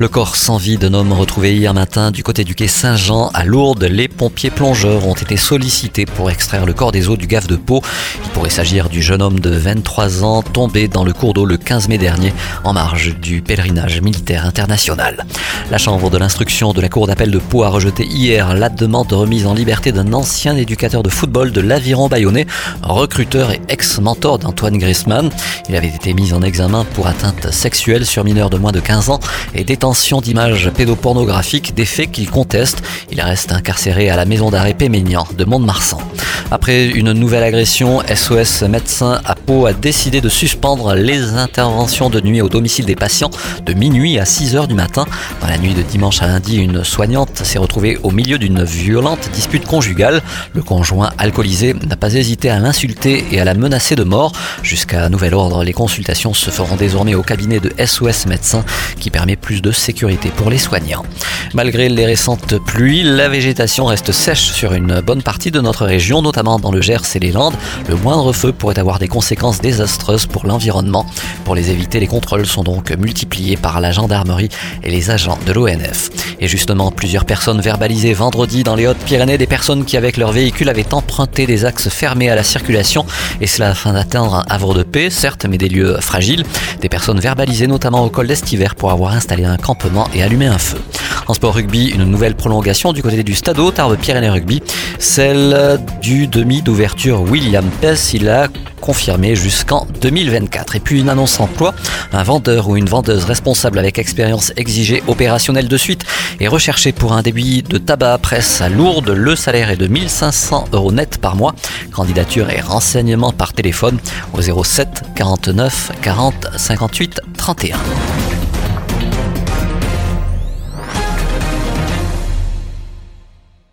Le corps sans vie d'un homme retrouvé hier matin du côté du quai Saint-Jean à Lourdes. Les pompiers plongeurs ont été sollicités pour extraire le corps des eaux du gave de Pau. Il pourrait s'agir du jeune homme de 23 ans tombé dans le cours d'eau le 15 mai dernier en marge du pèlerinage militaire international. La chambre de l'instruction de la cour d'appel de Pau a rejeté hier la demande de remise en liberté d'un ancien éducateur de football de l'Aviron Bayonnais, recruteur et ex-mentor d'Antoine Griezmann. Il avait été mis en examen pour atteinte sexuelle sur mineur de moins de 15 ans et détention d'images pédopornographiques, des faits qu'il conteste. Il reste incarcéré à la maison d'arrêt Péménian de Mont-de-Marsan. Après une nouvelle agression, SOS Médecins à Pau a décidé de suspendre les interventions de nuit au domicile des patients de minuit à 6 heures du matin. Dans la nuit de dimanche à lundi, une soignante s'est retrouvée au milieu d'une violente dispute conjugale. Le conjoint alcoolisé n'a pas hésité à l'insulter et à la menacer de mort. Jusqu'à nouvel ordre, les consultations se feront désormais au cabinet de SOS Médecins qui permet plus de sécurité pour les soignants. Malgré les récentes pluies, la végétation reste sèche sur une bonne partie de notre région, notamment dans le Gers et les Landes. Le moindre feu pourrait avoir des conséquences désastreuses pour l'environnement. Pour les éviter, les contrôles sont donc multipliés par la gendarmerie et les agents de l'ONF. Et justement, plusieurs personnes verbalisées vendredi dans les Hautes-Pyrénées, des personnes qui avec leur véhicule avaient emprunté des axes fermés à la circulation, et cela afin d'atteindre un havre de paix, certes, mais des lieux fragiles. Des personnes verbalisées notamment au col d'Estiver pour avoir installé un et allumé un feu. En sport rugby, une nouvelle prolongation du côté du stade Tarbes Pyrénées Rugby, celle du demi d'ouverture William Pess. Il a confirmé jusqu'en 2024. Et puis une annonce emploi, un vendeur ou une vendeuse responsable avec expérience exigée opérationnelle de suite est recherché pour un débit de tabac presse à Lourdes. Le salaire est de 1500 euros net par mois. Candidature et renseignements par téléphone au 07 49 40 58 31.